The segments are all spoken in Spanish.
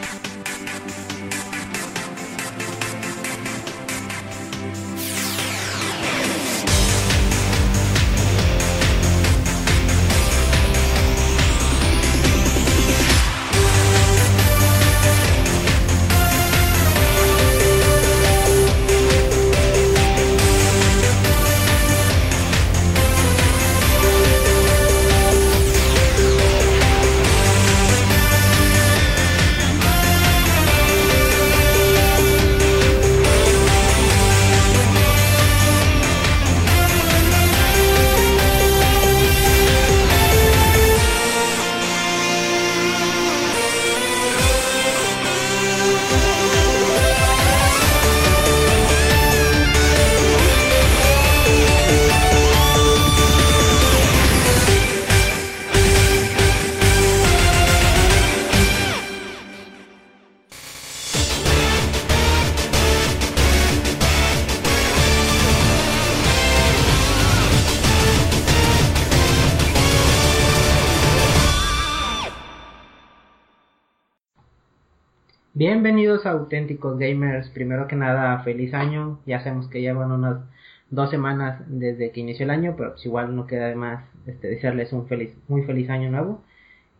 you auténticos gamers. Primero que nada, feliz año. Ya sabemos que llevan unas dos semanas desde que inició el año, pero pues igual no queda de más este, desearles un feliz, muy feliz año nuevo.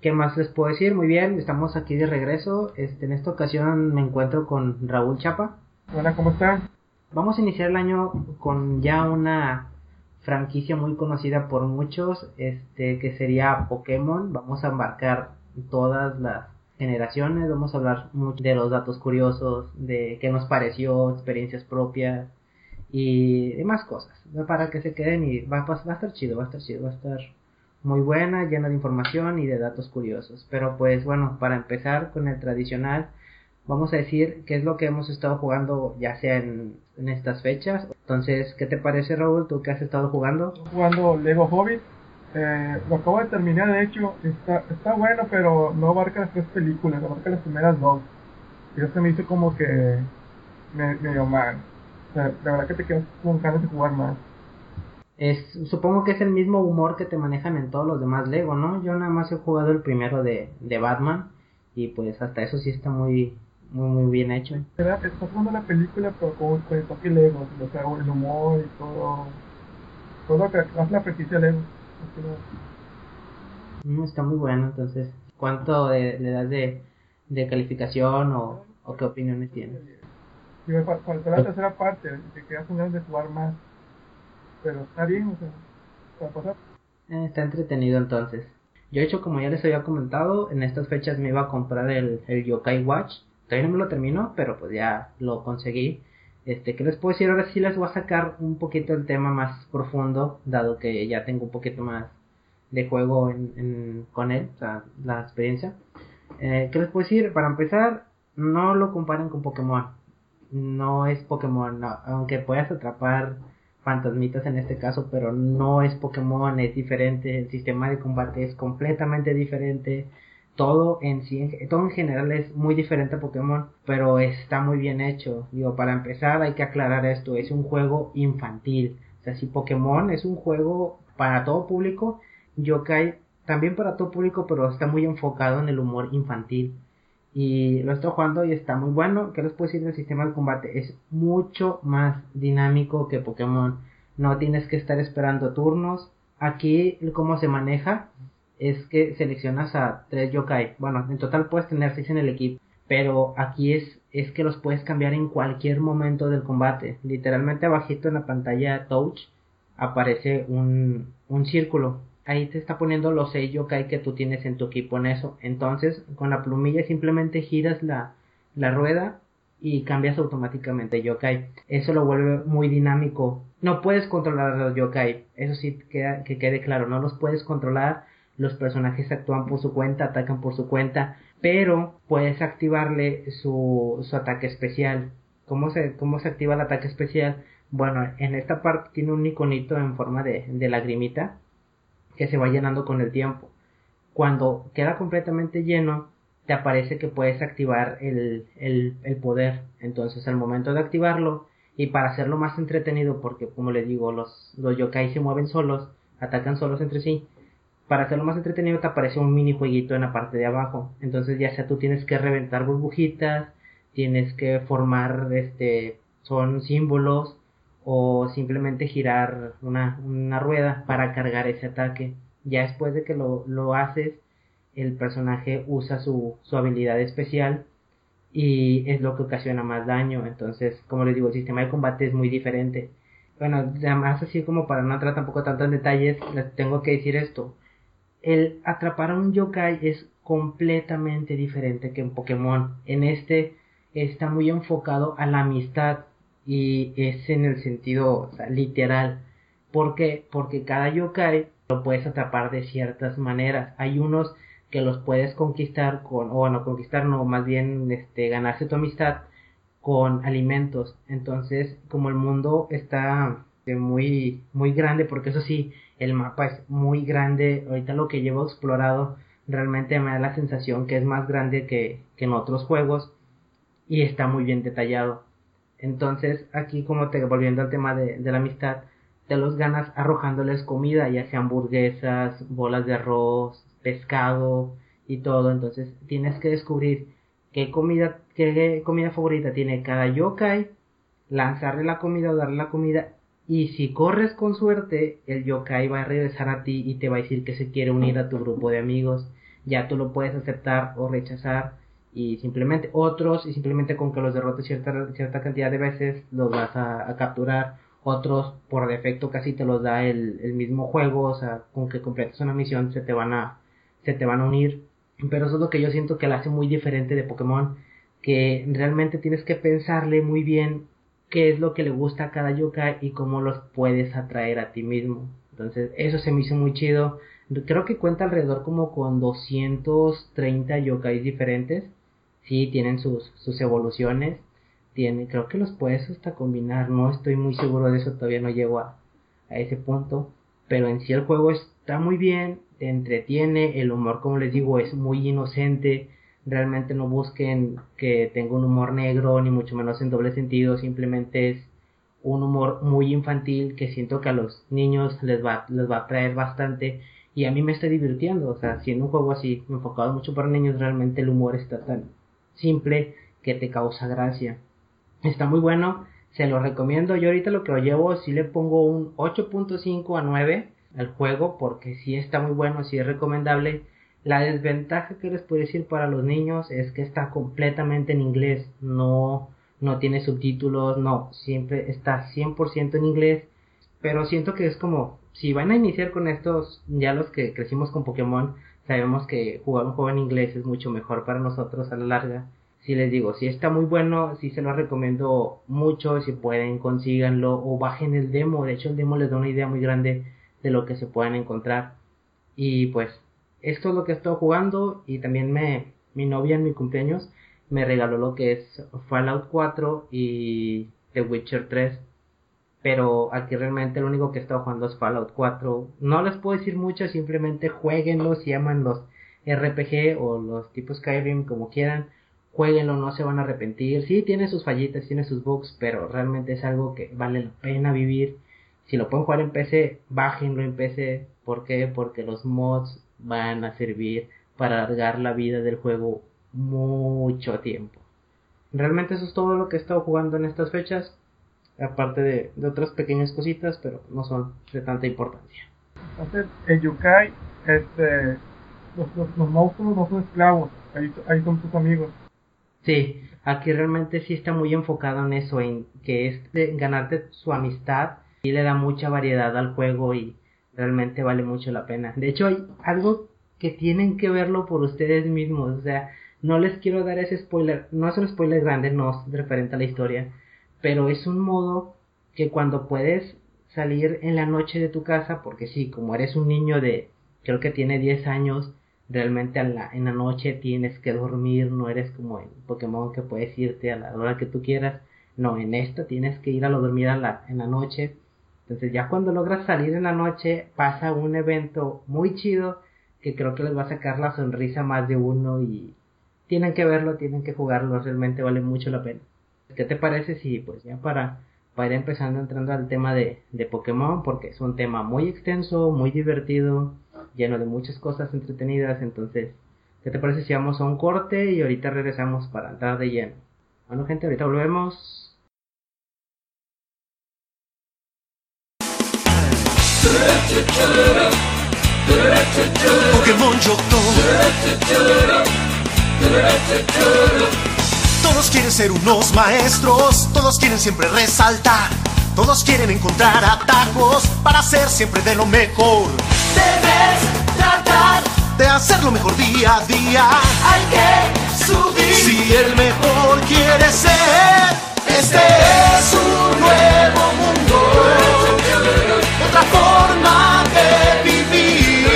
¿Qué más les puedo decir? Muy bien, estamos aquí de regreso. Este, en esta ocasión me encuentro con Raúl Chapa. Hola, ¿cómo están? Vamos a iniciar el año con ya una franquicia muy conocida por muchos, este, que sería Pokémon. Vamos a embarcar todas las generaciones, vamos a hablar mucho de los datos curiosos, de qué nos pareció, experiencias propias y demás cosas, para que se queden y va, va, a estar chido, va a estar chido, va a estar muy buena, llena de información y de datos curiosos. Pero pues bueno, para empezar con el tradicional, vamos a decir qué es lo que hemos estado jugando ya sea en, en estas fechas. Entonces, ¿qué te parece Raúl? ¿Tú qué has estado jugando? Jugando Lego Hobbit eh, lo acabo de terminar, de hecho, está, está bueno, pero no abarca las tres películas, abarca las primeras dos. Y eso me hizo como que me, medio mal. O sea, la verdad que te quedas con ganas de jugar más. Es, supongo que es el mismo humor que te manejan en todos los demás Lego, ¿no? Yo nada más he jugado el primero de, de Batman y pues hasta eso sí está muy muy muy bien hecho. Estás jugando la película pero con, con el toque Lego, o sea, el humor y todo, todo lo que hace la franquicia Lego. Está muy bueno, entonces, ¿cuánto le das de, de calificación o, o, qué opiniones tienes? me faltó la tercera parte, que quedas con ganas de jugar más, pero está bien, o sea, para pasar. Eh, está entretenido entonces. Yo he hecho, como ya les había comentado, en estas fechas me iba a comprar el, el Yokai Watch. Todavía no me lo termino, pero pues ya lo conseguí. Este, ¿qué les puedo decir? Ahora sí les voy a sacar un poquito el tema más profundo, dado que ya tengo un poquito más de juego en, con él, o sea, la experiencia. Eh, ¿Qué les puedo decir? Para empezar, no lo comparen con Pokémon. No es Pokémon, aunque puedas atrapar fantasmitas en este caso, pero no es Pokémon, es diferente, el sistema de combate es completamente diferente todo en sí, todo en general es muy diferente a Pokémon, pero está muy bien hecho. Digo, para empezar hay que aclarar esto, es un juego infantil. O sea, si Pokémon es un juego para todo público, Yokai también para todo público, pero está muy enfocado en el humor infantil. Y lo estoy jugando y está muy bueno. ¿Qué les puedo decir del sistema de combate? Es mucho más dinámico que Pokémon. No tienes que estar esperando turnos. Aquí, cómo se maneja, es que seleccionas a tres yokai. Bueno, en total puedes tener seis en el equipo, pero aquí es, es que los puedes cambiar en cualquier momento del combate. Literalmente abajito en la pantalla touch aparece un, un círculo. Ahí te está poniendo los seis yokai que tú tienes en tu equipo en eso. Entonces, con la plumilla simplemente giras la, la rueda y cambias automáticamente yokai. Eso lo vuelve muy dinámico. No puedes controlar los yokai. Eso sí queda, que quede claro. No los puedes controlar los personajes actúan por su cuenta, atacan por su cuenta, pero puedes activarle su, su ataque especial. ¿Cómo se, ¿Cómo se activa el ataque especial? Bueno, en esta parte tiene un iconito en forma de, de lagrimita que se va llenando con el tiempo. Cuando queda completamente lleno, te aparece que puedes activar el, el, el poder. Entonces, al momento de activarlo, y para hacerlo más entretenido, porque como les digo, los, los yokai se mueven solos, atacan solos entre sí, para hacerlo más entretenido te aparece un minijueguito en la parte de abajo. Entonces ya sea tú tienes que reventar burbujitas, tienes que formar este son símbolos o simplemente girar una, una rueda para cargar ese ataque. Ya después de que lo, lo haces, el personaje usa su, su habilidad especial y es lo que ocasiona más daño. Entonces, como les digo, el sistema de combate es muy diferente. Bueno, además así como para no entrar tampoco tanto en detalles, les tengo que decir esto. El atrapar a un yokai es completamente diferente que en Pokémon. En este está muy enfocado a la amistad y es en el sentido literal. ¿Por qué? Porque cada yokai lo puedes atrapar de ciertas maneras. Hay unos que los puedes conquistar con, o no conquistar, no, más bien este, ganarse tu amistad con alimentos. Entonces, como el mundo está eh, muy, muy grande, porque eso sí, el mapa es muy grande, ahorita lo que llevo explorado realmente me da la sensación que es más grande que, que en otros juegos y está muy bien detallado. Entonces, aquí como te volviendo al tema de, de la amistad, te los ganas arrojándoles comida, ya sea hamburguesas, bolas de arroz, pescado y todo. Entonces tienes que descubrir qué comida, qué comida favorita tiene cada yokai, lanzarle la comida o darle la comida. Y si corres con suerte, el yokai va a regresar a ti y te va a decir que se quiere unir a tu grupo de amigos. Ya tú lo puedes aceptar o rechazar. Y simplemente otros, y simplemente con que los derrotes cierta, cierta cantidad de veces, los vas a, a capturar otros por defecto casi te los da el, el, mismo juego, o sea, con que completes una misión se te van a se te van a unir. Pero eso es lo que yo siento que la hace muy diferente de Pokémon. Que realmente tienes que pensarle muy bien qué es lo que le gusta a cada yokai y cómo los puedes atraer a ti mismo. Entonces, eso se me hizo muy chido. Creo que cuenta alrededor como con 230 yokais diferentes. Sí, tienen sus, sus evoluciones. Tiene, creo que los puedes hasta combinar. No estoy muy seguro de eso, todavía no llego a, a ese punto. Pero en sí el juego está muy bien te entretiene, el humor como les digo es muy inocente, realmente no busquen que tenga un humor negro ni mucho menos en doble sentido, simplemente es un humor muy infantil que siento que a los niños les va, les va a traer bastante y a mí me está divirtiendo, o sea, siendo un juego así enfocado mucho para niños, realmente el humor está tan simple que te causa gracia. Está muy bueno, se lo recomiendo, yo ahorita lo que lo llevo si le pongo un 8.5 a 9 al juego porque si está muy bueno, si es recomendable. La desventaja que les puedo decir para los niños es que está completamente en inglés, no, no tiene subtítulos, no, siempre está 100% en inglés, pero siento que es como, si van a iniciar con estos, ya los que crecimos con Pokémon, sabemos que jugar un juego en inglés es mucho mejor para nosotros a la larga. Si les digo, si está muy bueno, si se lo recomiendo mucho, si pueden, consíganlo o bajen el demo. De hecho, el demo les da una idea muy grande de lo que se puedan encontrar. Y pues esto es lo que he estado jugando y también me, mi novia en mi cumpleaños me regaló lo que es Fallout 4 y The Witcher 3. Pero aquí realmente lo único que he estado jugando es Fallout 4. No les puedo decir mucho, simplemente jueguenlo si llaman los RPG o los tipos Skyrim como quieran. Jueguenlo, no se van a arrepentir. Sí, tiene sus fallitas, tiene sus bugs, pero realmente es algo que vale la pena vivir si lo pueden jugar en PC, bájenlo en PC. ¿Por qué? Porque los mods van a servir para alargar la vida del juego mucho tiempo. Realmente eso es todo lo que he estado jugando en estas fechas. Aparte de, otras pequeñas cositas, pero no son de tanta importancia. Entonces, en Yukai, este, los, los, monstruos no son esclavos, ahí, ahí son tus amigos. Sí, aquí realmente sí está muy enfocado en eso, en que es de ganarte su amistad y le da mucha variedad al juego y realmente vale mucho la pena. De hecho, hay algo que tienen que verlo por ustedes mismos. O sea, no les quiero dar ese spoiler. No es un spoiler grande, no es referente a la historia. Pero es un modo que cuando puedes salir en la noche de tu casa, porque sí, como eres un niño de, creo que tiene 10 años, realmente en la, en la noche tienes que dormir, no eres como en Pokémon que puedes irte a la hora que tú quieras. No, en esta tienes que ir a lo dormir a la, en la noche entonces ya cuando logras salir en la noche pasa un evento muy chido que creo que les va a sacar la sonrisa más de uno y tienen que verlo, tienen que jugarlo, realmente vale mucho la pena. ¿Qué te parece si pues ya para, para ir empezando entrando al tema de, de Pokémon porque es un tema muy extenso, muy divertido, lleno de muchas cosas entretenidas, entonces, ¿qué te parece si vamos a un corte y ahorita regresamos para entrar de lleno? Bueno gente, ahorita volvemos. Pokémon Yoto. Todos quieren ser unos maestros, todos quieren siempre resaltar, todos quieren encontrar atajos para ser siempre de lo mejor. Debes tratar de hacerlo mejor día a día. Hay que subir. Si el mejor quiere ser, este es un nuevo. Otra forma de vivir.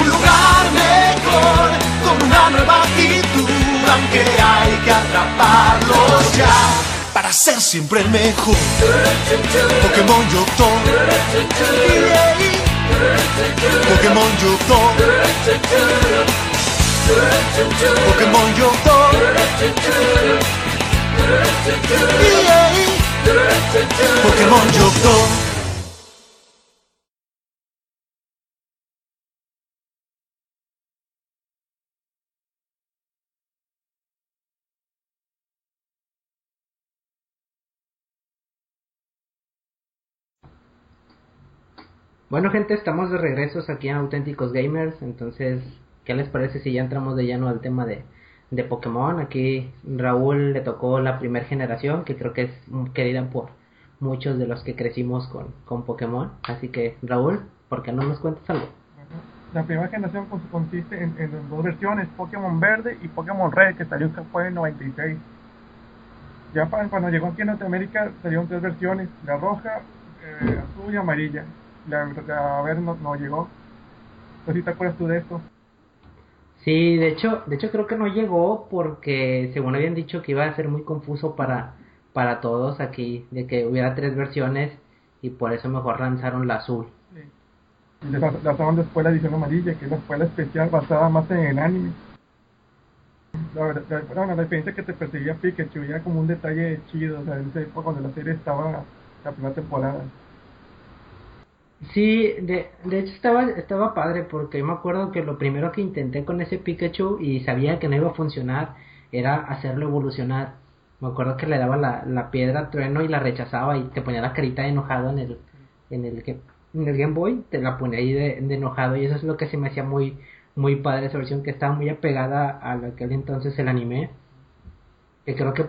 Un lugar mejor, con una nueva actitud. Aunque hay que atraparlos ya. Para ser siempre el mejor. Pokémon Yoto. Pokémon Yoto. Pokémon Yoto. Pokémon Yoto. Bueno gente, estamos de regresos aquí en Auténticos Gamers, entonces, ¿qué les parece si ya entramos de lleno al tema de, de Pokémon? Aquí Raúl le tocó la primera generación, que creo que es querida por muchos de los que crecimos con, con Pokémon, así que Raúl, ¿por qué no nos cuentas algo? La primera generación cons- consiste en, dos versiones, Pokémon Verde y Pokémon Red, que salió fue en 96. Ya cuando llegó aquí en Norteamérica salieron tres versiones, la roja, eh, azul y amarilla. La, la verde no, no llegó. No sé si te acuerdas tú de esto. Sí, de hecho, de hecho creo que no llegó porque según habían dicho que iba a ser muy confuso para, para todos aquí, de que hubiera tres versiones y por eso mejor lanzaron la azul. Sí. Y la lanzaron después la edición amarilla, que es la escuela especial basada más en el anime. La, verdad- la, bueno, la diferencia que te perseguía Pikachu, ya como un detalle chido, o sea, en esa época cuando la serie estaba la primera temporada. Sí, de, de hecho estaba, estaba padre porque yo me acuerdo que lo primero que intenté con ese Pikachu y sabía que no iba a funcionar era hacerlo evolucionar. Me acuerdo que le daba la, la piedra trueno y la rechazaba y te ponía la carita de enojado en el, en el, en el Game Boy, te la ponía ahí de, de enojado y eso es lo que se me hacía muy, muy padre esa versión que estaba muy apegada a lo que entonces el anime. Que creo que,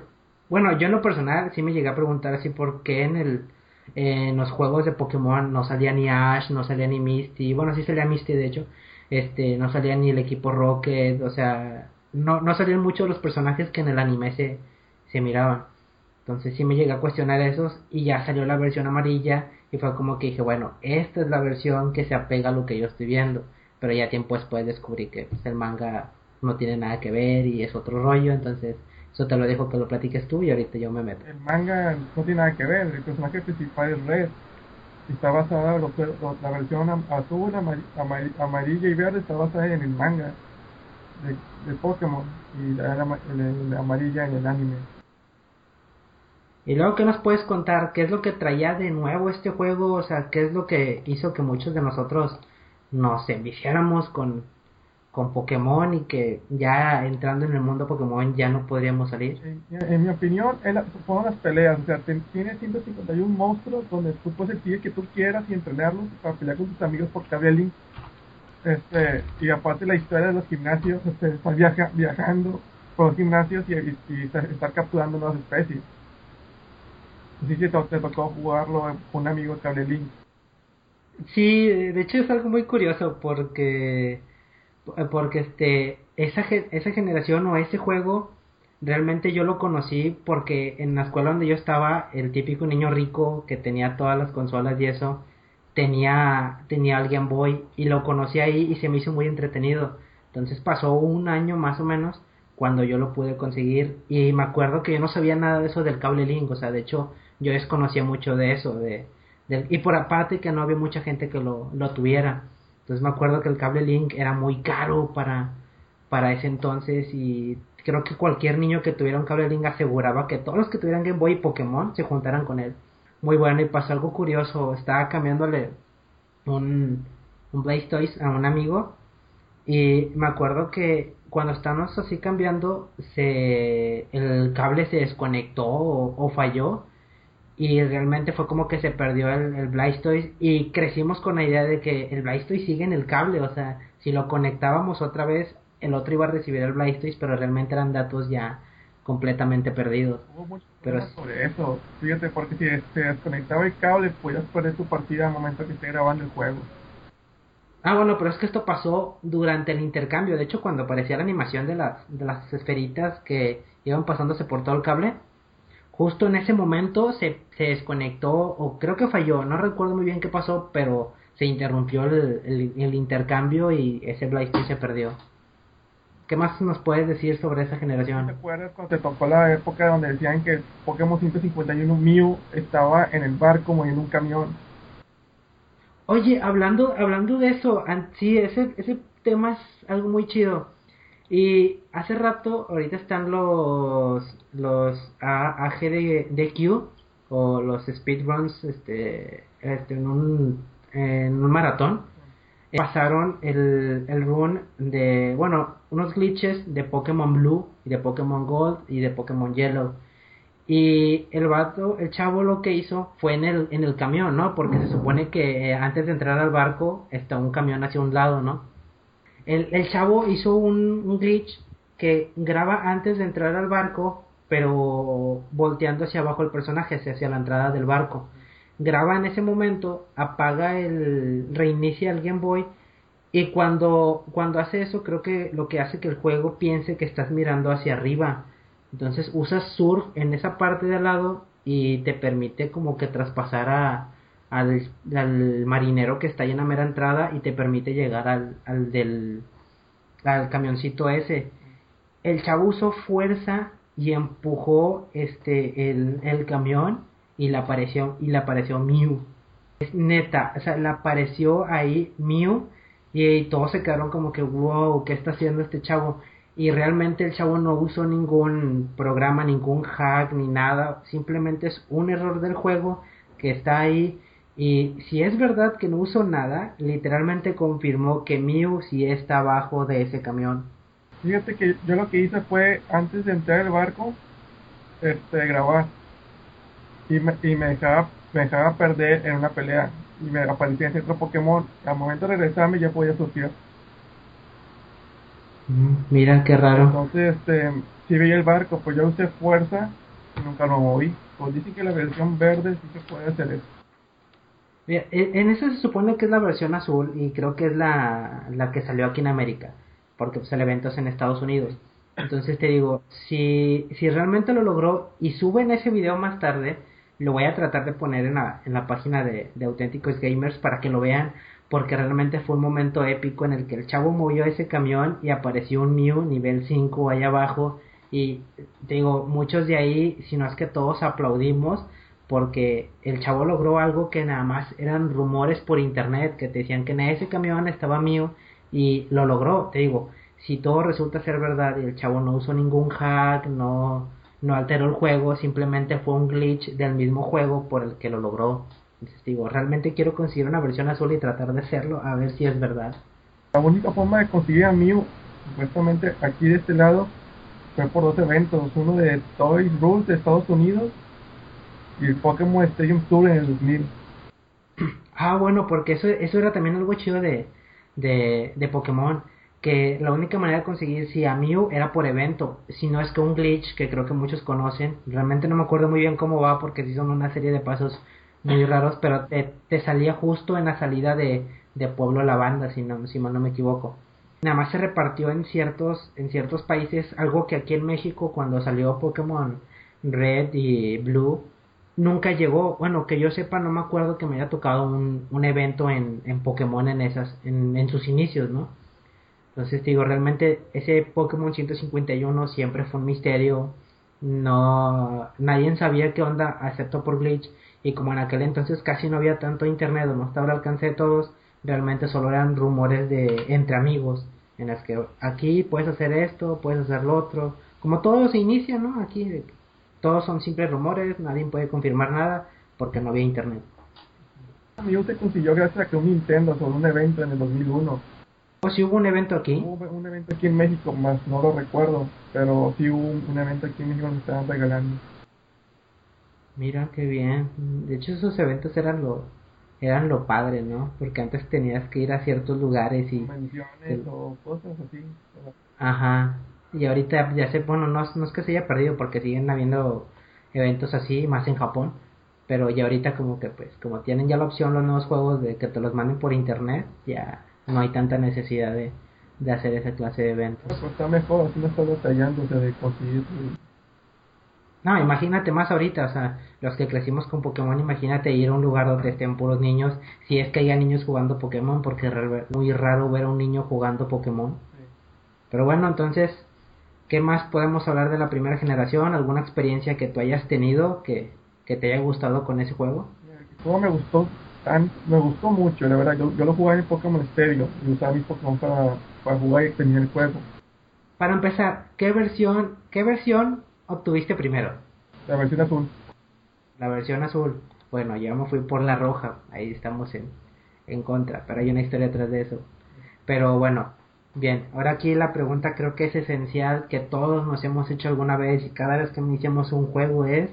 bueno, yo en lo personal sí me llegué a preguntar así por qué en el, en los juegos de Pokémon no salía ni Ash, no salía ni Misty, bueno, sí salía Misty de hecho, este, no salía ni el equipo Rocket, o sea, no, no salían muchos los personajes que en el anime se, se miraban. Entonces sí me llegué a cuestionar esos y ya salió la versión amarilla y fue como que dije, bueno, esta es la versión que se apega a lo que yo estoy viendo. Pero ya tiempo después descubrí que pues, el manga no tiene nada que ver y es otro rollo, entonces eso te lo dejo que lo platiques tú y ahorita yo me meto. El manga no tiene nada que ver, el personaje principal es Red. Está basada, los- los- la versión azul, amari- amari- amarilla y verde está basada en el manga de, de Pokémon y la, la- la- la amarilla en el anime. Y luego, ¿qué nos puedes contar? ¿Qué es lo que traía de nuevo este juego? O sea, ¿qué es lo que hizo que muchos de nosotros nos enviciáramos con, con Pokémon y que ya entrando en el mundo Pokémon ya no podríamos salir? En, en mi opinión, fueron las peleas. O sea, ten- tiene 151 monstruos donde tú puedes elegir que tú quieras y entrenarlos para pelear con tus amigos por cable link. Este, y aparte la historia de los gimnasios, este, estar viaja- viajando por los gimnasios y, y- y estar, capturando nuevas especies. Así que te, tocó jugarlo con un amigo cable link. Sí, de hecho es algo muy curioso porque porque este esa esa generación o ese juego realmente yo lo conocí porque en la escuela donde yo estaba el típico niño rico que tenía todas las consolas y eso tenía tenía el Game Boy y lo conocí ahí y se me hizo muy entretenido. Entonces pasó un año más o menos cuando yo lo pude conseguir y me acuerdo que yo no sabía nada de eso del cable link, o sea, de hecho yo desconocía mucho de eso, de, y por aparte que no había mucha gente que lo, lo tuviera. Entonces me acuerdo que el cable link era muy caro para, para ese entonces y creo que cualquier niño que tuviera un cable link aseguraba que todos los que tuvieran Game Boy y Pokémon se juntaran con él. Muy bueno y pasó algo curioso, estaba cambiándole un, un Blastoise a un amigo y me acuerdo que cuando estábamos así cambiando se el cable se desconectó o, falló y realmente fue como que se perdió el, el Blastoise y crecimos con la idea de que el Blastoise sigue en el cable, o sea, si lo conectábamos otra vez el otro iba a recibir el Blastoise, pero realmente eran datos ya completamente perdidos. pero sobre eso, fíjate, porque si se desconectaba el cable, podías perder tu partida al momento que esté grabando el juego. Ah, bueno, pero es que esto pasó durante el intercambio. De hecho, cuando aparecía la animación de las, de las esferitas que iban pasándose por todo el cable, justo en ese momento se, se desconectó, o creo que falló, no recuerdo muy bien qué pasó, pero se interrumpió el, el, intercambio y ese Blastoise se perdió. ¿Qué más nos puedes decir sobre esa generación? ¿Te acuerdas cuando te tocó la época donde decían que Pokémon 151 Mew estaba en el barco como en un camión? Oye, hablando hablando de eso, sí, ese, ese tema es algo muy chido. Y hace rato, ahorita están los los AGDQ o los speedruns este, este, en, un, en un maratón pasaron el, el run de, bueno, unos glitches de Pokémon Blue y de Pokémon Gold y de Pokémon Yellow. Y el vato, el chavo lo que hizo fue en el, en el camión, ¿no? Porque se supone que eh, antes de entrar al barco está un camión hacia un lado, ¿no? El, el chavo hizo un, un glitch que graba antes de entrar al barco, pero volteando hacia abajo el personaje, hacia la entrada del barco graba en ese momento, apaga el, reinicia el Game Boy y cuando, cuando hace eso creo que lo que hace que el juego piense que estás mirando hacia arriba. Entonces usas surf en esa parte de al lado y te permite como que traspasar a, al, al, marinero que está ahí en la mera entrada y te permite llegar al, al del al camioncito ese. El chavo usó fuerza y empujó este el, el camión y le apareció y le apareció Mew. Es neta, o sea, le apareció ahí Mew y, todos se quedaron como que wow, ¿qué está haciendo este chavo? Y realmente el chavo no usó ningún programa, ningún hack ni nada, simplemente es un error del juego que está ahí y si es verdad que no usó nada, literalmente confirmó que Mew sí está abajo de ese camión. Fíjate que yo lo que hice fue antes de entrar al barco, este grabar. Y me, y me dejaba me dejaba perder en una pelea. Y me aparecía en otro Pokémon. Al momento de regresarme ya podía surfear. Mm, mira qué raro. Entonces este si veía el barco pues yo usé fuerza y nunca lo moví. Pues dicen que la versión verde sí se puede hacer eso en eso se supone que es la versión azul y creo que es la, la que salió aquí en América, porque pues, el evento es en Estados Unidos. Entonces te digo, si, si realmente lo logró y suben ese video más tarde, lo voy a tratar de poner en la, en la página de, de Auténticos Gamers para que lo vean, porque realmente fue un momento épico en el que el chavo movió ese camión y apareció un Mew nivel 5 allá abajo. Y te digo, muchos de ahí, si no es que todos aplaudimos, porque el chavo logró algo que nada más eran rumores por internet que te decían que en ese camión estaba Mew y lo logró. Te digo, si todo resulta ser verdad y el chavo no usó ningún hack, no no alteró el juego, simplemente fue un glitch del mismo juego por el que lo logró. Entonces digo, realmente quiero conseguir una versión azul y tratar de hacerlo, a ver si es verdad. La única forma de conseguir a Mew, supuestamente aquí de este lado, fue por dos eventos, uno de Toys Rules de Estados Unidos y el Pokémon Stadium Tour en el 2000. Ah, bueno, porque eso, eso era también algo chido de, de, de Pokémon que la única manera de conseguir si a Mew era por evento, si no es que un glitch que creo que muchos conocen, realmente no me acuerdo muy bien cómo va porque sí son una serie de pasos muy raros, pero te, salía justo en la salida de, de Pueblo Lavanda, si no, si no me equivoco. Nada más se repartió en ciertos, en ciertos países, algo que aquí en México cuando salió Pokémon Red y Blue, nunca llegó, bueno, que yo sepa, no me acuerdo que me haya tocado un, un evento en, en Pokémon en esas, en, en sus inicios, ¿no? Entonces digo, realmente ese Pokémon 151 siempre fue un misterio. No, nadie sabía qué onda, excepto por Glitch. Y como en aquel entonces casi no había tanto internet no estaba al alcance de todos, realmente solo eran rumores de entre amigos. En las que aquí puedes hacer esto, puedes hacer lo otro. Como todo se inicia, ¿no? Aquí todos son simples rumores, nadie puede confirmar nada porque no había internet. Mew se consiguió gracias a que un Nintendo sobre un evento en el 2001. ¿O si hubo un evento aquí? Hubo un evento aquí en México, más no lo recuerdo, pero sí hubo un, evento aquí en México donde estaban regalando. Mira qué bien. De hecho esos eventos eran lo eran lo padre, ¿no? Porque antes tenías que ir a ciertos lugares y o cosas así. Ajá. Y ahorita ya sé, bueno, no, no es que se haya perdido porque siguen habiendo eventos así, más en Japón. Pero ya ahorita como que pues, como tienen ya la opción los nuevos juegos de que te los manden por internet, ya no hay tanta necesidad de, de hacer esa clase de eventos. Pues está mejor, así no está batallándose de conseguir. No, imagínate más ahorita, o sea, los que crecimos con Pokémon, imagínate ir a un lugar donde estén puros niños, si es que haya niños jugando Pokémon, porque es muy raro ver a un niño jugando Pokémon. Pero bueno, entonces, ¿qué más podemos hablar de la primera generación? ¿Alguna experiencia que tú hayas tenido que, que te haya gustado con ese juego? El me gustó me gustó mucho, la verdad. Yo, yo lo jugaba en Pokémon Stereo y usaba mis Pokémon para, para jugar y tenía el juego. Para empezar, ¿qué versión, qué versión obtuviste primero? La versión azul. La versión azul. Bueno, yo me fui por la roja. Ahí estamos en, en contra, pero hay una historia detrás de eso. Pero bueno, bien. Ahora aquí la pregunta creo que es esencial que todos nos hemos hecho alguna vez y cada vez que iniciamos un juego es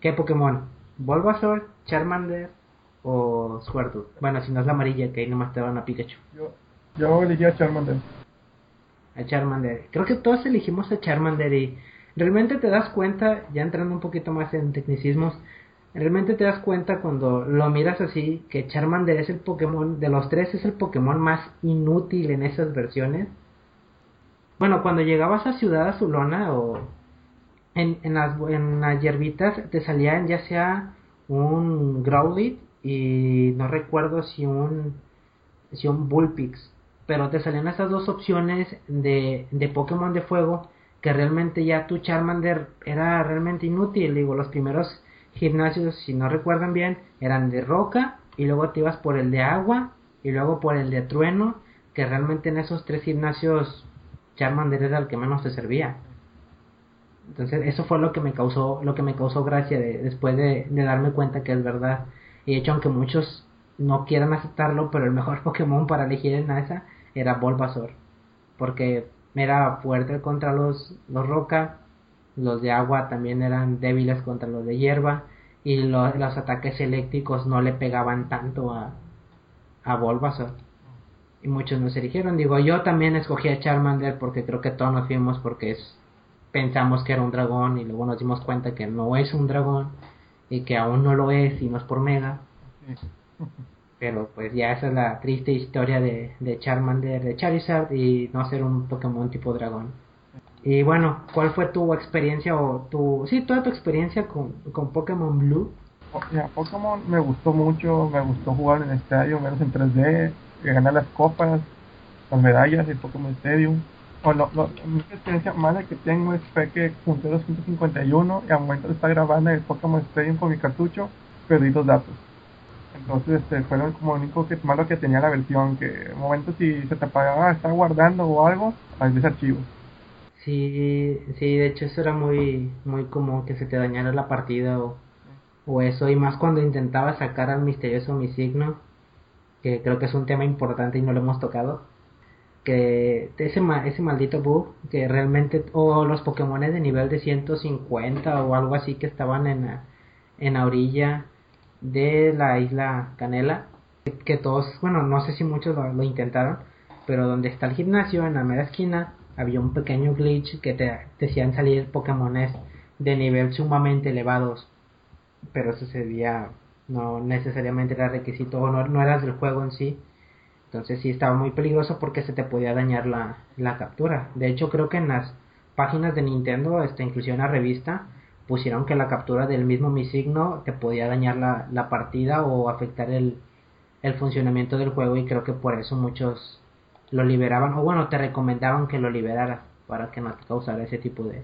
¿qué Pokémon? ¿Bulbasaur? ¿Charmander? o Squirtle. Bueno, si no es la amarilla, que ahí nomás te van a Pikachu. Yo, yo elegí a Charmander. A Charmander. Creo que todos elegimos a Charmander y realmente te das cuenta, ya entrando un poquito más en tecnicismos, realmente te das cuenta cuando lo miras así, que Charmander es el Pokémon, de los tres es el Pokémon más inútil en esas versiones. Bueno, cuando llegabas a Ciudad Azulona o en, en, las, en las hierbitas te salían ya sea un Growlithe y no recuerdo si un si un Bullpix pero te salían esas dos opciones de, de Pokémon de fuego que realmente ya tu Charmander era realmente inútil digo los primeros gimnasios si no recuerdan bien eran de roca y luego te ibas por el de agua y luego por el de trueno que realmente en esos tres gimnasios Charmander era el que menos te servía entonces eso fue lo que me causó lo que me causó gracia después de, de darme cuenta que es verdad y de hecho, aunque muchos no quieran aceptarlo, pero el mejor Pokémon para elegir en esa era Bulbasaur. Porque era fuerte contra los, los roca, los de agua también eran débiles contra los de hierba, y los ataques eléctricos no le pegaban tanto a, a Bulbasaur. Y muchos nos eligieron. Digo, yo también escogí a Charmander porque creo que todos nos fuimos porque es, pensamos que era un dragón y luego nos dimos cuenta que no es un dragón y que aún no lo es y no es por Mega. Pero pues ya esa es la triste historia de, de Charmander, de Charizard y no ser un Pokémon tipo dragón. Y bueno, ¿cuál fue tu experiencia o tu... Sí, toda tu experiencia con, con Pokémon Blue? Ya, Pokémon me gustó mucho, me gustó jugar en estadio, menos en 3D, ganar las copas, las medallas de Pokémon Stadium bueno, la única experiencia mala que tengo es que junté 251 y al momento de estar grabando el Pokémon Stadium con mi cartucho, perdí los datos. Entonces, este, fue lo como único que, malo que tenía la versión, que en momento si se te apagaba estar guardando o algo, hay archivos. Sí, sí, de hecho eso era muy, muy común que se te dañara la partida o, o eso, y más cuando intentaba sacar al misterioso mi signo, que creo que es un tema importante y no lo hemos tocado que ese, ese maldito bug que realmente o los Pokémon de nivel de 150 o algo así que estaban en la, en la orilla de la isla Canela que todos bueno no sé si muchos lo, intentaron pero donde está el gimnasio en la mera esquina había un pequeño glitch que te, te hacían salir Pokémones de nivel sumamente elevados pero eso no necesariamente era requisito o no, no era del juego en sí entonces sí estaba muy peligroso porque se te podía dañar la, la captura. De hecho creo que en las páginas de Nintendo, este, inclusive en la revista, pusieron que la captura del mismo mi signo te podía dañar la, la partida o afectar el, el funcionamiento del juego y creo que por eso muchos lo liberaban o bueno te recomendaban que lo liberaras para que no te causara ese tipo de,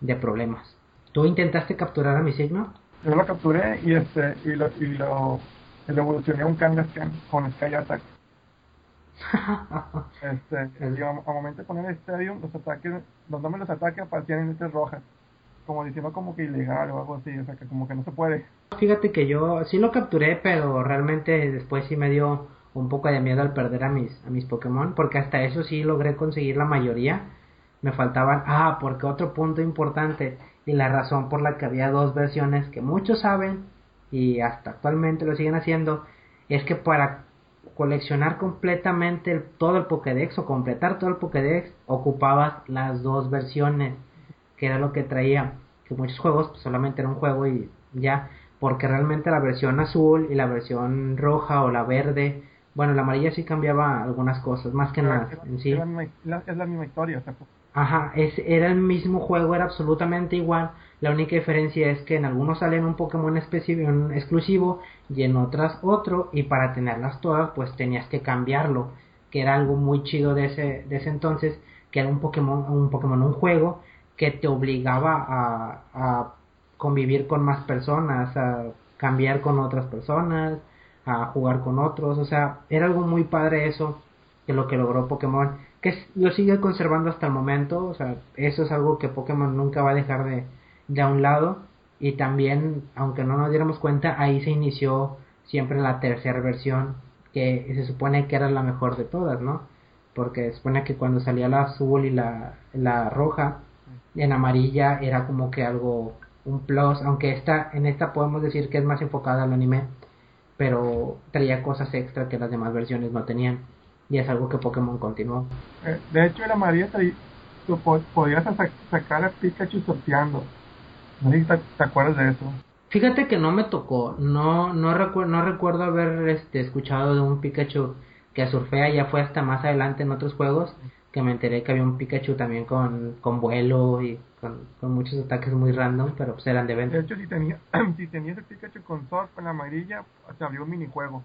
de problemas. ¿Tú intentaste capturar a mi signo? Yo lo capturé y este y lo, y lo, evolucioné a un Kangaskhan con Sky Attack. este, yo, a momento de poner el estadio, los ataques, los nombres de los ataques aparecían en letras rojas. como diciendo como que ilegal o algo así, o sea, que como que no se puede. Fíjate que yo sí lo capturé, pero realmente después sí me dio un poco de miedo al perder a mis, a mis Pokémon, porque hasta eso sí logré conseguir la mayoría. Me faltaban, ah, porque otro punto importante y la razón por la que había dos versiones que muchos saben y hasta actualmente lo siguen haciendo, es que para coleccionar completamente todo el Pokédex o completar todo el Pokédex ocupabas las dos versiones, que era lo que traía, que muchos juegos pues, solamente era un juego y ya, porque realmente la versión azul y la versión roja o la verde, bueno, la amarilla sí cambiaba algunas cosas, más que nada. En sí. Es la misma historia, o sea, Ajá, es, era el mismo juego, era absolutamente igual. La única diferencia es que en algunos salen un Pokémon exclusivo y en otras otro. Y para tenerlas todas, pues tenías que cambiarlo. Que era algo muy chido de ese, de ese entonces. Que era un Pokémon, un Pokémon, un juego que te obligaba a, a convivir con más personas, a cambiar con otras personas, a jugar con otros. O sea, era algo muy padre eso que lo que logró Pokémon que lo sigue conservando hasta el momento, o sea, eso es algo que Pokémon nunca va a dejar de, de a un lado y también, aunque no nos diéramos cuenta, ahí se inició siempre la tercera versión que se supone que era la mejor de todas, ¿no? Porque se supone que cuando salía la azul y la, la roja, en amarilla era como que algo, un plus, aunque esta, en esta podemos decir que es más enfocada al anime, pero traía cosas extra que las demás versiones no tenían y es algo que Pokémon continuó. Eh, de hecho, en la María tú podías sacar a Pikachu sorteando. No sé si te, acuerdas de eso. Fíjate que no me tocó, no no, recuerdo no recuerdo haber este, escuchado de un Pikachu que surfea, ya fue hasta más adelante en otros juegos que me enteré que había un Pikachu también con, con vuelo y con, muchos ataques muy random, pero pues eran de venta. De hecho, si, tenía, si tenías el Pikachu con surf en la amarilla, se abrió un minijuego.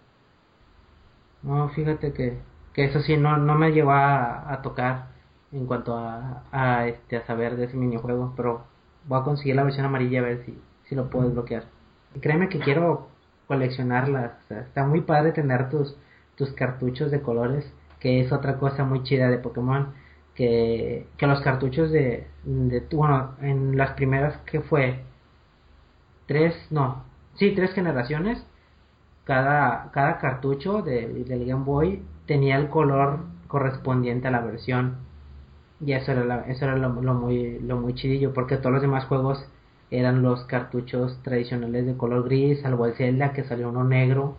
No, fíjate que que eso sí no, no me llevó a, tocar en cuanto a, a, este, a saber de ese minijuego, pero voy a conseguir la versión amarilla a ver si, si lo puedo desbloquear. Y créeme que quiero coleccionarlas, está muy padre tener tus, tus cartuchos de colores, que es otra cosa muy chida de Pokémon, que, que los cartuchos de, de, bueno, en las primeras que fue, tres, no, sí, tres generaciones, cada, cada cartucho de, del Game Boy tenía el color correspondiente a la versión. Y eso era, eso era lo, muy lo muy chidillo porque todos los demás juegos eran los cartuchos tradicionales de color gris salvo el Zelda que salió uno negro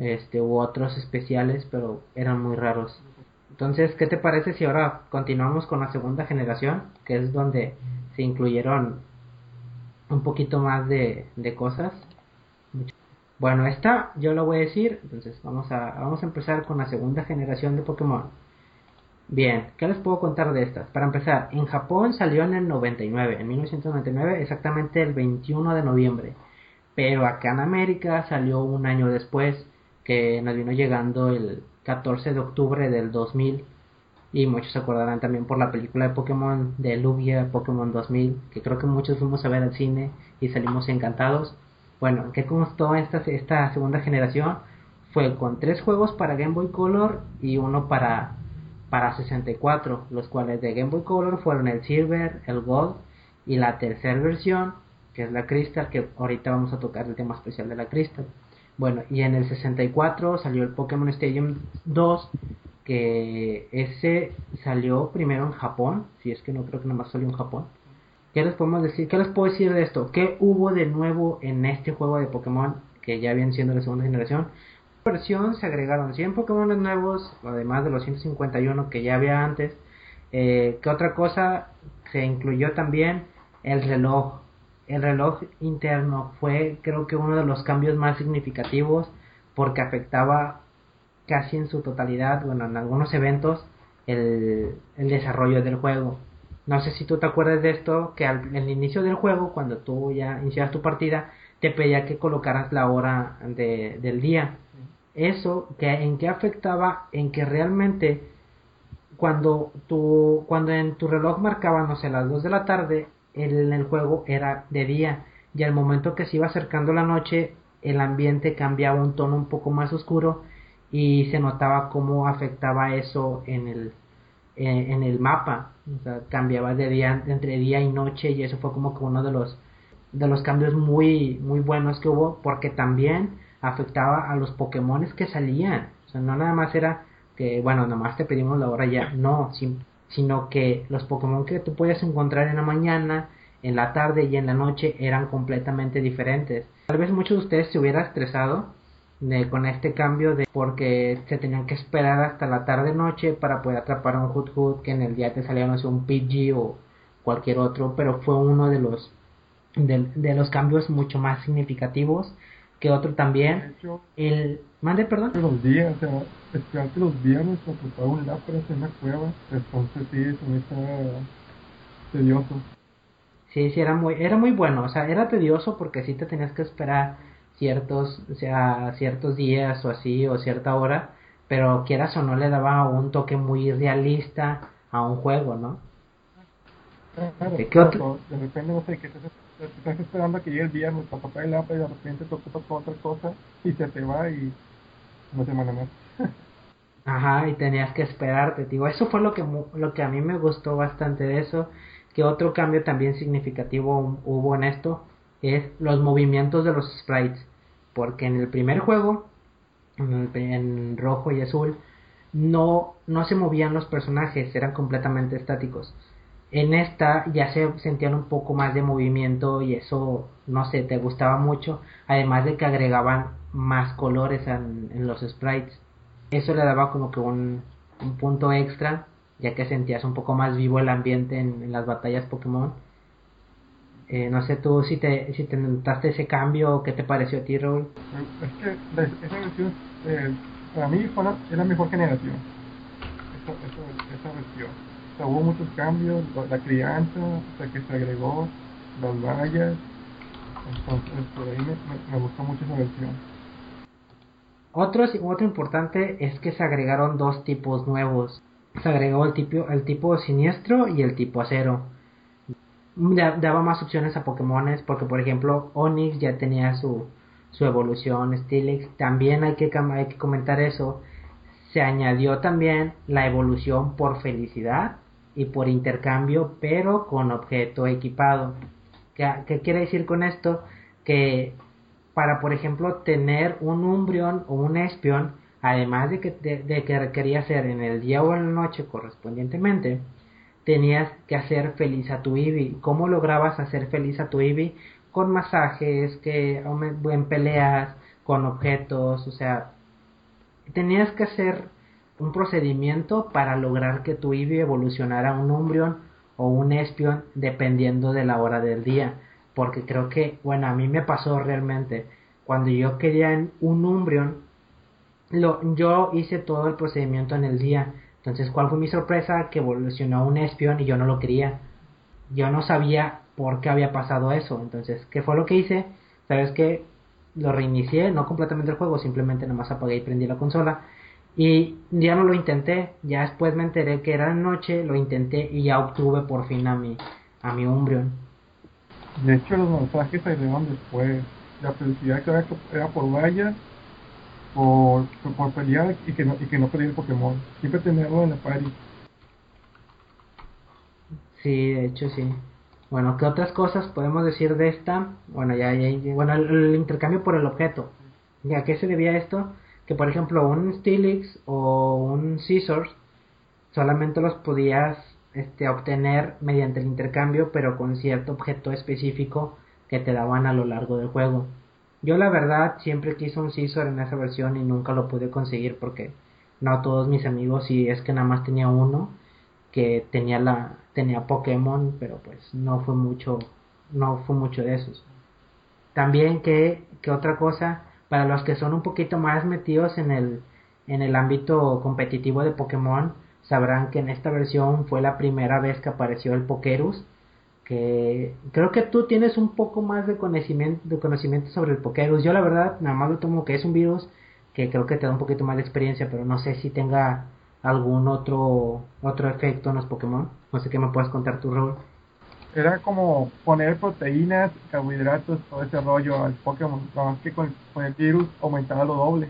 este u otros especiales pero eran muy raros entonces qué te parece si ahora continuamos con la segunda generación que es donde se incluyeron un poquito más de, de cosas bueno, esta yo lo voy a decir, entonces vamos a, vamos a empezar con la segunda generación de Pokémon. Bien, ¿qué les puedo contar de estas? Para empezar, en Japón salió en el 99, en 1999, exactamente el 21 de noviembre. Pero acá en América salió un año después, que nos vino llegando el 14 de octubre del 2000. Y muchos se acordarán también por la película de Pokémon de Lugia, Pokémon 2000, que creo que muchos fuimos a ver al cine y salimos encantados. Bueno, ¿qué constó esta, esta segunda generación? Fue con tres juegos para Game Boy Color y uno para, para 64, los cuales de Game Boy Color fueron el Silver, el Gold y la tercera versión, que es la Crystal, que ahorita vamos a tocar el tema especial de la Crystal. Bueno, y en el 64 salió el Pokémon Stadium 2, que ese salió primero en Japón, si es que no creo que nada más salió en Japón. ¿Qué les podemos decir? ¿Qué les puedo decir de esto? ¿Qué hubo de nuevo en este juego de Pokémon que ya viene siendo la segunda generación? Versión se agregaron 100 Pokémon nuevos, además de los 151 que ya había antes. Eh, ¿Qué otra cosa? Se incluyó también el reloj. El reloj interno fue creo que uno de los cambios más significativos porque afectaba casi en su totalidad, bueno, en algunos eventos, el, el desarrollo del juego no sé si tú te acuerdas de esto, que al, inicio del juego, cuando tú ya inicias tu partida, te pedía que colocaras la hora de, del día. Eso, que, ¿en qué afectaba? En que realmente cuando, tu, cuando en tu reloj marcaba, no sé, las 2 de la tarde, en el juego era de día. Y al momento que se iba acercando la noche, el ambiente cambiaba un tono un poco más oscuro y se notaba cómo afectaba eso en el, en, el mapa, o sea, cambiaba de día entre día y noche y eso fue como que uno de los de los cambios muy muy buenos que hubo porque también afectaba a los Pokémon que salían, o sea, no nada más era que bueno, nada más te pedimos la hora ya, no, sino que los Pokémon que tú podías encontrar en la mañana, en la tarde y en la noche eran completamente diferentes. Tal vez muchos de ustedes se hubieran estresado con este cambio de porque se tenían que esperar hasta la tarde noche para poder atrapar a un Hoot Hoot que en el día te salía no sé un PG o cualquier otro pero fue uno de los de, los cambios mucho más significativos que otro también el mande perdón los días o sea esperarte los viernes para atrapar un lápiz en una cueva entonces sí me está tedioso sí sí era muy era muy bueno o sea era tedioso porque sí te tenías que esperar ciertos, o sea, ciertos días o así, o cierta hora, pero quieras o no le daba un toque muy realista a un juego, ¿no? Claro, ¿Qué otro? De repente, no sé, que estás, esperando a que llegue el viernes para tocar el y de repente te ocupas con otra cosa y se te va y no te manda más. Ajá, y tenías que esperarte, digo, eso fue lo que, lo que a mí me gustó bastante de eso, que otro cambio también significativo hubo en esto, es los movimientos de los sprites porque en el primer juego, en, rojo y azul, no, no se movían los personajes, eran completamente estáticos. En esta ya se sentían un poco más de movimiento y eso, no sé, te gustaba mucho, además de que agregaban más colores en, los sprites. Eso le daba como que un, punto extra, ya que sentías un poco más vivo el ambiente en las batallas Pokémon eh, no sé tú si te, si te notaste ese cambio, ¿qué te pareció a ti, Raúl? Es que esa versión, eh, para mí fue la, es la mejor generación. Esa, esa, esa versión. O hubo muchos cambios, la crianza, o que se agregó, las vallas. Entonces, por ahí me, me, gustó mucho esa versión. Otro, otro importante es que se agregaron dos tipos nuevos. Se agregó el tipo, el tipo siniestro y el tipo acero daba más opciones a Pokémones porque por ejemplo Onix ya tenía su, su evolución Steelix también hay que, hay que comentar eso se añadió también la evolución por felicidad y por intercambio pero con objeto equipado ¿qué, quiere decir con esto? que para por ejemplo tener un Umbreon o un Espion además de que, de que requería ser en el día o en la noche correspondientemente tenías que hacer feliz a tu Eevee. ¿Cómo lograbas hacer feliz a tu Eevee? Con masajes, que en peleas, con objetos, o sea, tenías que hacer un procedimiento para lograr que tu Eevee evolucionara un Umbreon o un Espion dependiendo de la hora del día. Porque creo que, bueno, a mí me pasó realmente. Cuando yo quería un Umbreon, lo, yo hice todo el procedimiento en el día entonces, ¿cuál fue mi sorpresa? Que evolucionó un espion y yo no lo quería. Yo no sabía por qué había pasado eso. Entonces, ¿qué fue lo que hice? ¿Sabes qué? Lo reinicié, no completamente el juego, simplemente nomás apagué y prendí la consola. Y ya no lo intenté. Ya después me enteré que era noche, lo intenté y ya obtuve por fin a mi, a mi Umbreon. De hecho, los mensajes salieron después. La felicidad que era por vallas por, por pelear y que no, y que no el Pokémon. Siempre tenerlo en la party. Sí, de hecho sí. Bueno, ¿qué otras cosas podemos decir de esta? Bueno, ya, ya, bueno, el, intercambio por el objeto. ¿A qué se debía esto? Que por ejemplo un Steelix o un Scissors solamente los podías este, obtener mediante el intercambio, pero con cierto objeto específico que te daban a lo largo del juego. Yo la verdad siempre quise un Scizor en esa versión y nunca lo pude conseguir porque no todos mis amigos y es que nada más tenía uno que tenía la tenía Pokémon, pero pues no fue mucho no fue mucho de esos. También que que otra cosa para los que son un poquito más metidos en el en el ámbito competitivo de Pokémon sabrán que en esta versión fue la primera vez que apareció el Pokerus que creo que tú tienes un poco más de conocimiento, de sobre el Pokerus. Yo la verdad nada más lo tomo que es un virus que creo que te da un poquito más de experiencia, pero no sé si tenga algún otro otro efecto en los Pokémon. No sé qué me puedes contar tu rol. Era como poner proteínas, carbohidratos, todo ese rollo al Pokémon, nada más que con, el virus aumentaba lo doble.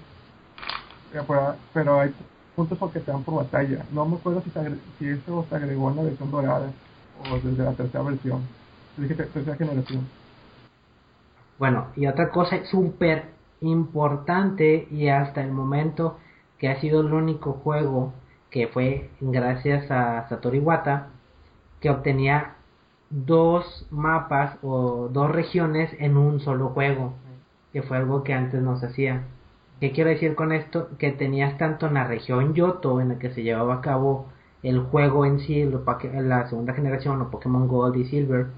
Pero, hay puntos porque te dan por batalla. No me acuerdo si, si eso se agregó en la versión dorada o desde la tercera versión. Dije tercera generación. Bueno, y otra cosa súper importante y hasta el momento que ha sido el único juego que fue gracias a Satoru Iwata que obtenía dos mapas o dos regiones en un solo juego, que fue algo que antes no se hacía. ¿Qué quiero decir con esto? Que tenías tanto en la región Yoto, en la que se llevaba a cabo el juego en sí, la segunda generación, o Pokémon Gold y Silver,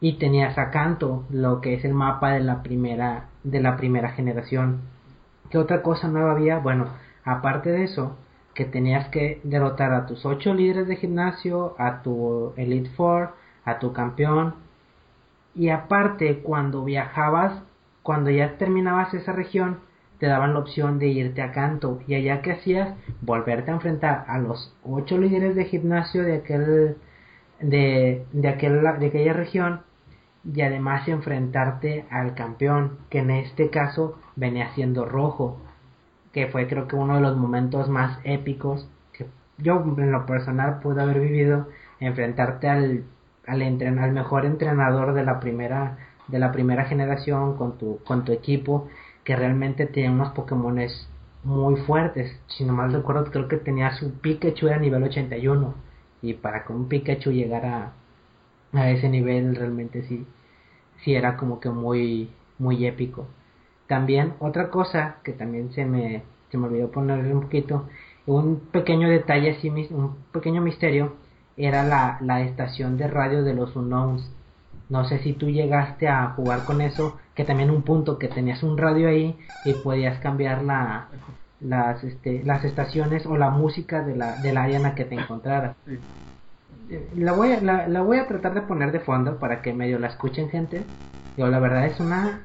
y tenías a Kanto, lo que es el mapa de la primera, de la primera generación. ¿Qué otra cosa nueva había? Bueno, aparte de eso, que tenías que derrotar a tus ocho líderes de gimnasio, a tu Elite Four, a tu campeón. Y aparte, cuando viajabas, cuando ya terminabas esa región, te daban la opción de irte a Canto. Y allá que hacías, volverte a enfrentar a los ocho líderes de gimnasio de aquel, de, de, aquel, de aquella región. Y además enfrentarte al campeón, que en este caso venía siendo rojo que fue creo que uno de los momentos más épicos que yo en lo personal pude haber vivido, enfrentarte al, al, al mejor entrenador de la primera de la primera generación con tu, con tu equipo que realmente tiene unos Pokémones muy fuertes. Si no mal recuerdo, creo que tenía su Pikachu a nivel 81. Y para que un Pikachu llegara a ese nivel, realmente sí, sí era como que muy, muy épico. También otra cosa que también se me, se me olvidó ponerle un poquito, un pequeño detalle, así, un pequeño misterio, era la, la estación de radio de los Unknowns. No sé si tú llegaste a jugar con eso, que también un punto que tenías un radio ahí y podías cambiar la, las, este, las estaciones o la música de la, del área en la que te encontraras. La voy, a, la, la, voy a tratar de poner de fondo para que medio la escuchen gente. Yo la verdad es una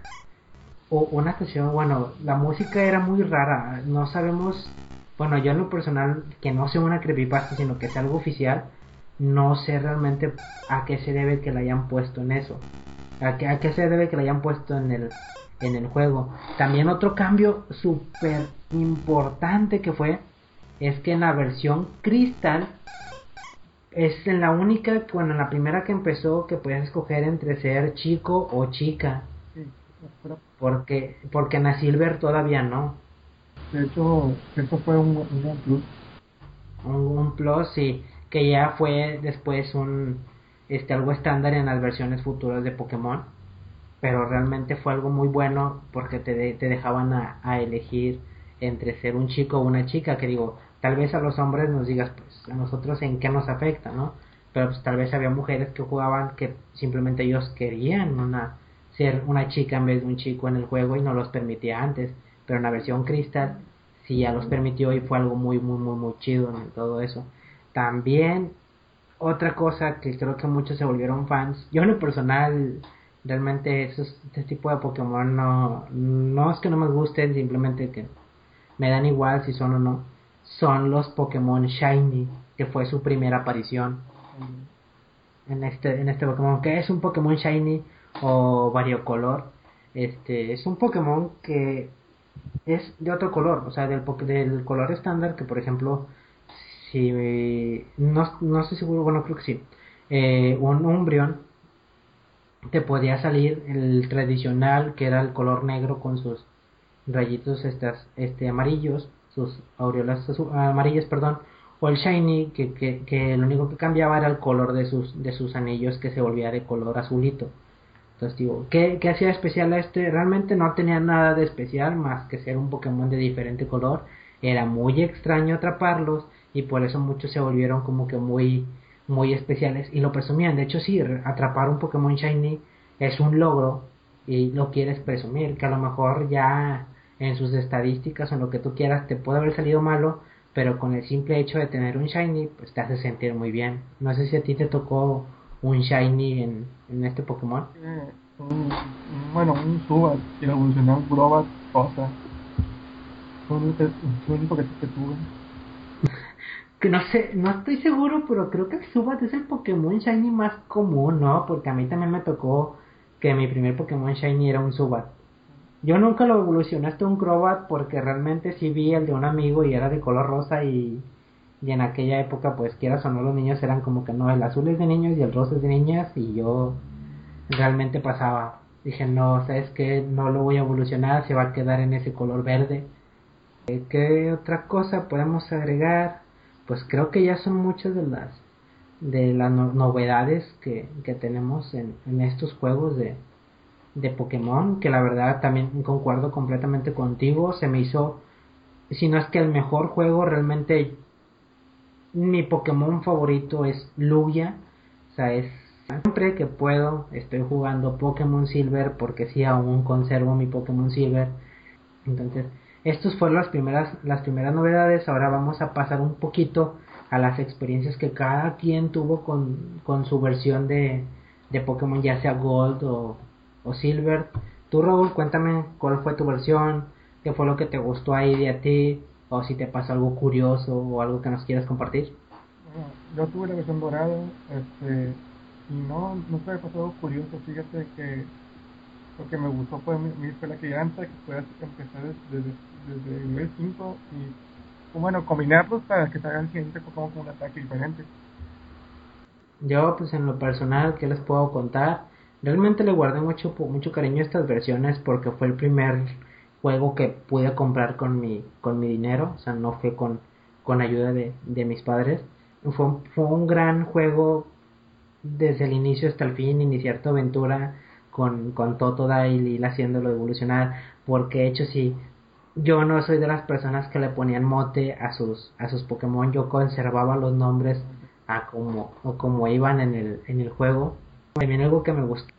o una canción, bueno, la música era muy rara, no sabemos, bueno, yo en lo personal, que no sea una creepypasta, sino que sea algo oficial, no sé realmente a qué se debe que la hayan puesto en eso, a qué, a qué se debe que la hayan puesto en el, en el juego. También otro cambio súper importante que fue, es que en la versión Crystal, es en la única, bueno, en la primera que empezó que puedes escoger entre ser chico o chica. Porque, porque en la Silver todavía no. De hecho, eso fue un, un plus. Un, plus, sí. Que ya fue después un este algo estándar en las versiones futuras de Pokémon. Pero realmente fue algo muy bueno porque te, te dejaban a, a elegir entre ser un chico o una chica. Que digo, tal vez a los hombres nos digas, pues a nosotros en qué nos afecta, ¿no? Pero pues tal vez había mujeres que jugaban que simplemente ellos querían una ser una chica en vez de un chico en el juego y no los permitía antes. Pero en la versión Crystal sí ya los permitió y fue algo muy, muy, muy, muy chido en todo eso. También otra cosa que creo que muchos se volvieron fans. Yo en lo personal realmente esos, este tipo de Pokémon no, no es que no me gusten, simplemente que me dan igual si son o no. Son los Pokémon Shiny, que fue su primera aparición en este, en este Pokémon. Que es un Pokémon Shiny? o variocolor. Este es un Pokémon que es de otro color, o sea, del, del color estándar que por ejemplo, si no, no estoy seguro, bueno, creo que sí, eh, un Umbreon te podía salir el tradicional que era el color negro con sus rayitos estas, este amarillos, sus aureolas amarillas, perdón, o el shiny que, que, que lo único que cambiaba era el color de sus, de sus anillos que se volvía de color azulito. Entonces digo, ¿qué, hacía especial a este? Realmente no tenía nada de especial más que ser un Pokémon de diferente color. Era muy extraño atraparlos y por eso muchos se volvieron como que muy, muy especiales y lo presumían. De hecho sí, atrapar un Pokémon Shiny es un logro y lo quieres presumir, que a lo mejor ya en sus estadísticas o en lo que tú quieras te puede haber salido malo, pero con el simple hecho de tener un Shiny pues te hace sentir muy bien. No sé si a ti te tocó un Shiny en, en este Pokémon? Eh, un, bueno, un Subat que evolucionó un Crobat Rosa. Fue el único que, que tuve. que no sé, no estoy seguro, pero creo que el Subat es el Pokémon Shiny más común, ¿no? Porque a mí también me tocó que mi primer Pokémon Shiny era un Subat. Yo nunca lo evolucioné hasta un Crobat porque realmente sí vi el de un amigo y era de color rosa y, y en aquella época pues quieras o no los niños eran como que no, el azul es de niños y el rosa es de niñas y yo realmente pasaba. Dije, no, sabes que no lo voy a evolucionar, se va a quedar en ese color verde. Eh, ¿Qué otra cosa podemos agregar? Pues creo que ya son muchas de las de las novedades que, que tenemos en, en estos juegos de, de Pokémon, que la verdad también concuerdo completamente contigo, se me hizo, si no es que el mejor juego, realmente mi Pokémon favorito es Lugia, o sea, es siempre que puedo estoy jugando Pokémon Silver porque si aún conservo mi Pokémon Silver. Entonces, estas fueron las primeras las primeras novedades, ahora vamos a pasar un poquito a las experiencias que cada quien tuvo con, con su versión de, de Pokémon, ya sea Gold o, o Silver. Tú, Raúl, cuéntame cuál fue tu versión, qué fue lo que te gustó ahí de a ti, o si te pasó algo curioso o algo que nos quieras compartir. Yo tuve la versión dorada, este, no, no me pasó algo curioso, fíjate que lo que me gustó fue, mi, fue la crianza, que puedas empezar desde, el nivel 5 y, bueno, combinarlos para que te hagan gente como con un ataque diferente. Yo, pues en lo personal, ¿qué les puedo contar? Realmente le guardé mucho, mucho cariño a estas versiones porque fue el primer juego que pude comprar con mi, con mi dinero, o sea, no fue con, con ayuda de, de mis padres. Fue, fue un gran juego desde el inicio hasta el fin, iniciar tu aventura con, con Totodile y haciéndolo evolucionar, porque de hecho si yo no soy de las personas que le ponían mote a sus, a sus Pokémon, yo conservaba los nombres a como, o como iban en el, en el juego también algo que me gustó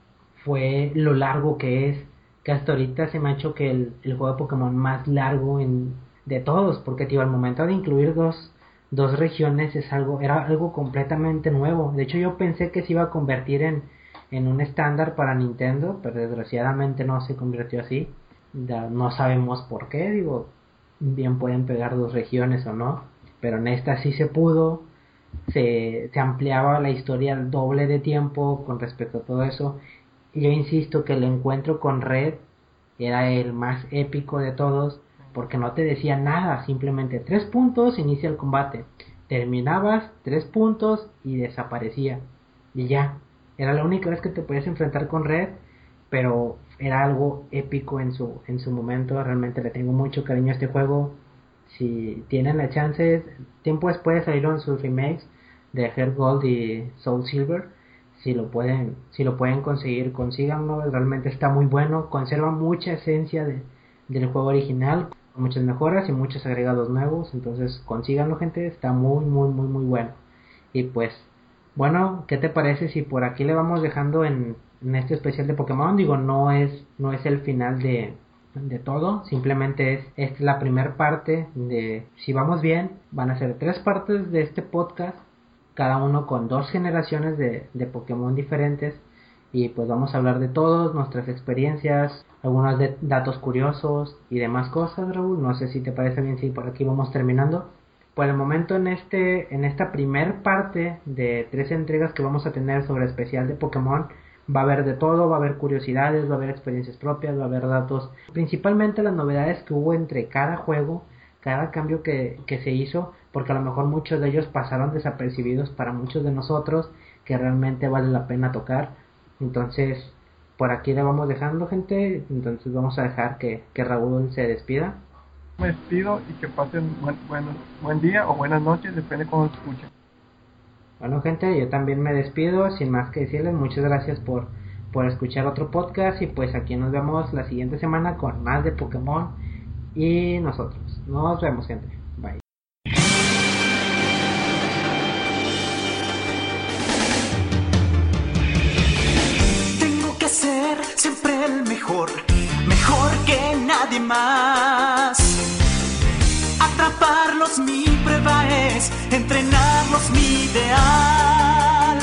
fue lo largo que es, que hasta ahorita se me ha hecho que el, juego de Pokémon más largo en, de todos, porque tío, al momento de incluir dos, dos regiones es algo, era algo completamente nuevo. De hecho yo pensé que se iba a convertir en, en un estándar para Nintendo, pero desgraciadamente no se convirtió así. No sabemos por qué, digo, bien pueden pegar dos regiones o no, pero en esta sí se pudo se, se ampliaba la historia al doble de tiempo con respecto a todo eso. Yo insisto que el encuentro con Red era el más épico de todos porque no te decía nada, simplemente tres puntos, inicia el combate. Terminabas, tres puntos y desaparecía. Y ya, era la única vez que te podías enfrentar con Red, pero era algo épico en su, en su momento. Realmente le tengo mucho cariño a este juego si tienen la chance, tiempo después salieron sus remakes de Heart Gold y Soul Silver. Si lo pueden, si lo pueden conseguir, consíganlo. Realmente está muy bueno. Conserva mucha esencia de, del juego original, con muchas mejoras y muchos agregados nuevos. Entonces, consíganlo, gente. Está muy, muy, muy, muy bueno. Y pues, bueno, ¿qué te parece si por aquí le vamos dejando en, en este especial de Pokémon? Digo, no es, no es el final de, de todo, simplemente es, es la primera parte de, si vamos bien, van a ser tres partes de este podcast, cada uno con dos generaciones de, de Pokémon diferentes y pues vamos a hablar de todos, nuestras experiencias, algunos de datos curiosos y demás cosas, Raúl, no sé si te parece bien si por aquí vamos terminando. Por el momento en este en esta primer parte de tres entregas que vamos a tener sobre especial de Pokémon, va a haber de todo, va a haber curiosidades, va a haber experiencias propias, va a haber datos, principalmente las novedades que hubo entre cada juego, cada cambio que, que se hizo, porque a lo mejor muchos de ellos pasaron desapercibidos para muchos de nosotros, que realmente vale la pena tocar. Entonces, por aquí le vamos dejando, gente. Entonces, vamos a dejar que, que Raúl se despida. Me despido y que pasen buen, buen, buen día o buenas noches, depende de cómo escuchen. Bueno gente, yo también me despido, sin más que decirles, muchas gracias por, por escuchar otro podcast y pues aquí nos vemos la siguiente semana con más de Pokémon y nosotros. Nos vemos gente, bye. Tengo que ser siempre el mejor, mejor que nadie más. Atraparlos mi prueba es entrenarlos mi ideal.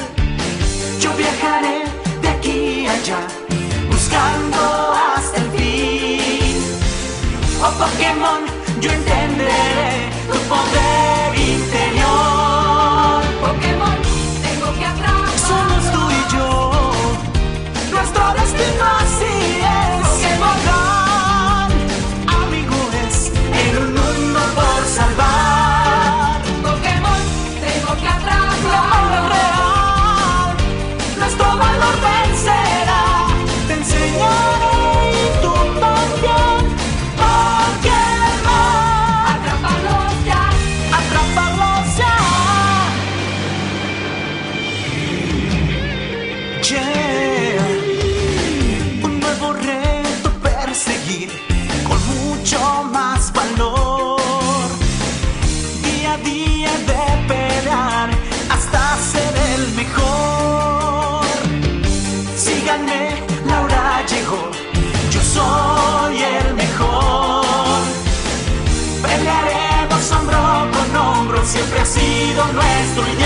Yo viajaré de aquí a allá, sido nuestro